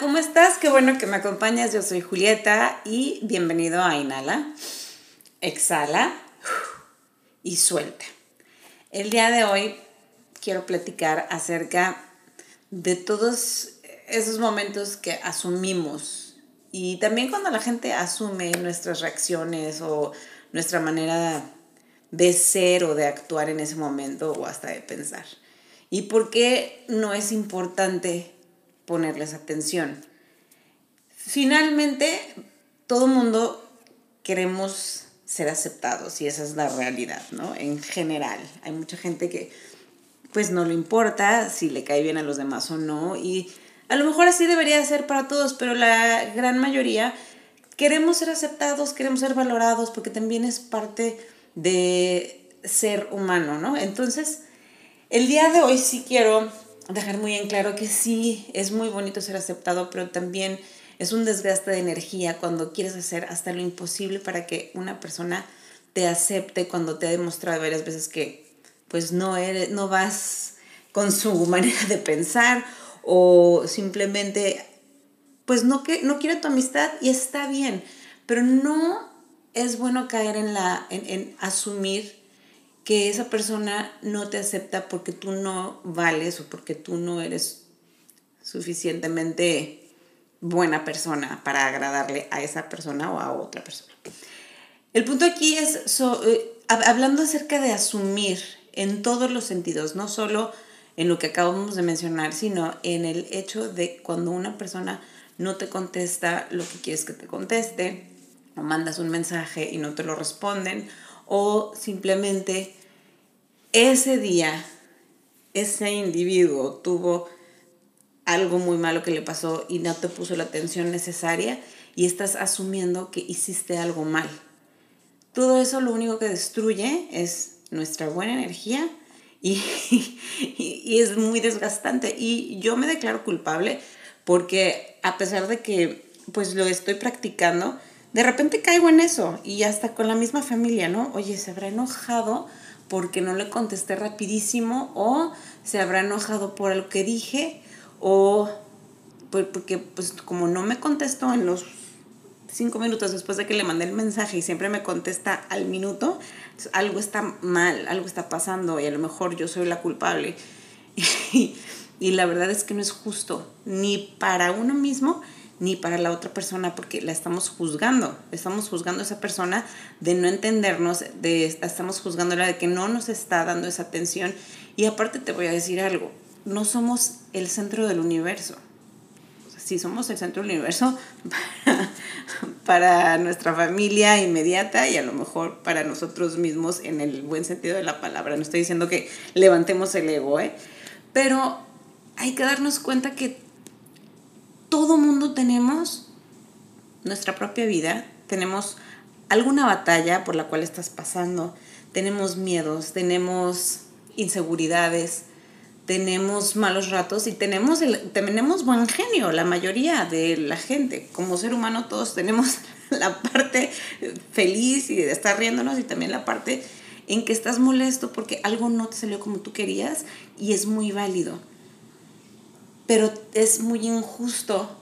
¿Cómo estás? Qué bueno que me acompañas. Yo soy Julieta y bienvenido a Inhala. Exhala y suelta. El día de hoy quiero platicar acerca de todos esos momentos que asumimos y también cuando la gente asume nuestras reacciones o nuestra manera de ser o de actuar en ese momento o hasta de pensar. ¿Y por qué no es importante ponerles atención? Finalmente, todo mundo queremos ser aceptados y esa es la realidad, ¿no? En general, hay mucha gente que pues no le importa si le cae bien a los demás o no y a lo mejor así debería ser para todos, pero la gran mayoría queremos ser aceptados, queremos ser valorados porque también es parte de ser humano, ¿no? Entonces, el día de hoy sí quiero dejar muy en claro que sí, es muy bonito ser aceptado, pero también es un desgaste de energía cuando quieres hacer hasta lo imposible para que una persona te acepte cuando te ha demostrado varias veces que pues no eres, no vas con su manera de pensar o simplemente pues no que no quiere tu amistad y está bien, pero no es bueno caer en la en, en asumir que esa persona no te acepta porque tú no vales o porque tú no eres suficientemente buena persona para agradarle a esa persona o a otra persona. El punto aquí es eh, hablando acerca de asumir en todos los sentidos, no solo en lo que acabamos de mencionar, sino en el hecho de cuando una persona no te contesta lo que quieres que te conteste, o mandas un mensaje y no te lo responden, o simplemente ese día ese individuo tuvo algo muy malo que le pasó y no te puso la atención necesaria y estás asumiendo que hiciste algo mal. Todo eso lo único que destruye es nuestra buena energía y, y, es muy desgastante. Y yo me declaro culpable porque a pesar de que pues lo estoy practicando, de repente caigo en eso y hasta con la misma familia, ¿no? Oye, se habrá enojado porque no le contesté rapidísimo o se habrá enojado por lo que dije o porque pues como no me contestó en los cinco minutos después de que le mandé el mensaje y siempre me contesta al minuto, algo está mal, algo está pasando y a lo mejor yo soy la culpable. Y, y la verdad es que no es justo, ni para uno mismo, ni para la otra persona porque la estamos juzgando. Estamos juzgando a esa persona de no entendernos, de, estamos juzgándola de que no nos está dando esa atención. Y aparte te voy a decir algo, no somos el centro del universo. sí somos el centro del universo para, para nuestra familia inmediata y a lo mejor para nosotros mismos en el buen sentido de la palabra. No estoy diciendo que levantemos el ego, ¿eh? Pero hay que darnos cuenta que todo mundo tenemos nuestra propia vida, tenemos alguna batalla por la cual estás pasando, tenemos miedos, tenemos inseguridades, tenemos malos ratos y tenemos, el, tenemos buen genio, la mayoría de la gente. Como ser humano todos tenemos la parte feliz y de estar riéndonos y también la parte en que estás molesto porque algo no te salió como tú querías y es muy válido pero es muy injusto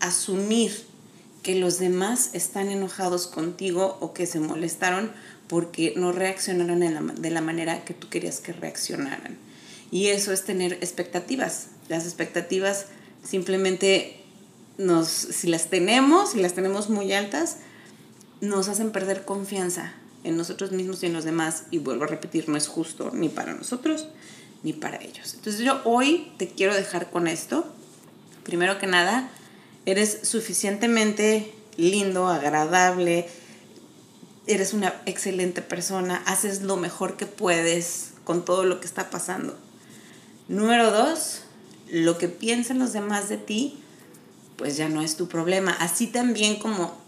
asumir que los demás están enojados contigo o que se molestaron porque no reaccionaron de la manera que tú querías que reaccionaran. Y eso es tener expectativas. Las expectativas simplemente nos, si las tenemos, si las tenemos muy altas, nos hacen perder confianza en nosotros mismos y en los demás. Y vuelvo a repetir, no es justo ni para nosotros ni para ellos. Entonces yo hoy te quiero dejar con esto. Primero que nada, eres suficientemente lindo, agradable, eres una excelente persona, haces lo mejor que puedes con todo lo que está pasando. Número dos, lo que piensan los demás de ti, pues ya no es tu problema. Así también como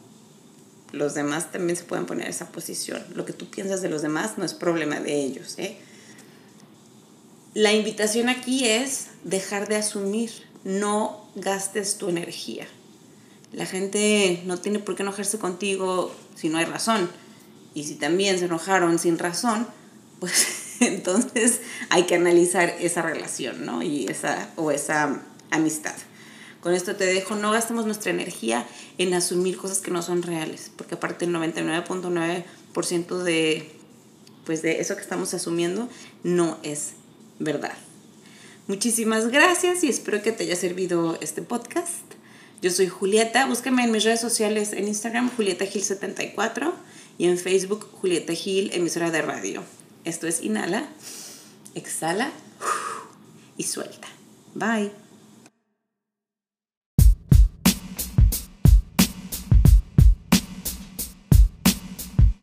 los demás también se pueden poner en esa posición. Lo que tú piensas de los demás no es problema de ellos. ¿eh? La invitación aquí es dejar de asumir, no gastes tu energía. La gente no tiene por qué enojarse contigo si no hay razón. Y si también se enojaron sin razón, pues entonces hay que analizar esa relación, ¿no? Y esa, o esa amistad. Con esto te dejo, no gastemos nuestra energía en asumir cosas que no son reales, porque aparte el 99.9% de, pues de eso que estamos asumiendo no es verdad. Muchísimas gracias y espero que te haya servido este podcast. Yo soy Julieta, búscame en mis redes sociales en Instagram Julieta Gil 74 y en Facebook Julieta Gil, emisora de radio. Esto es Inhala, exhala y suelta. Bye.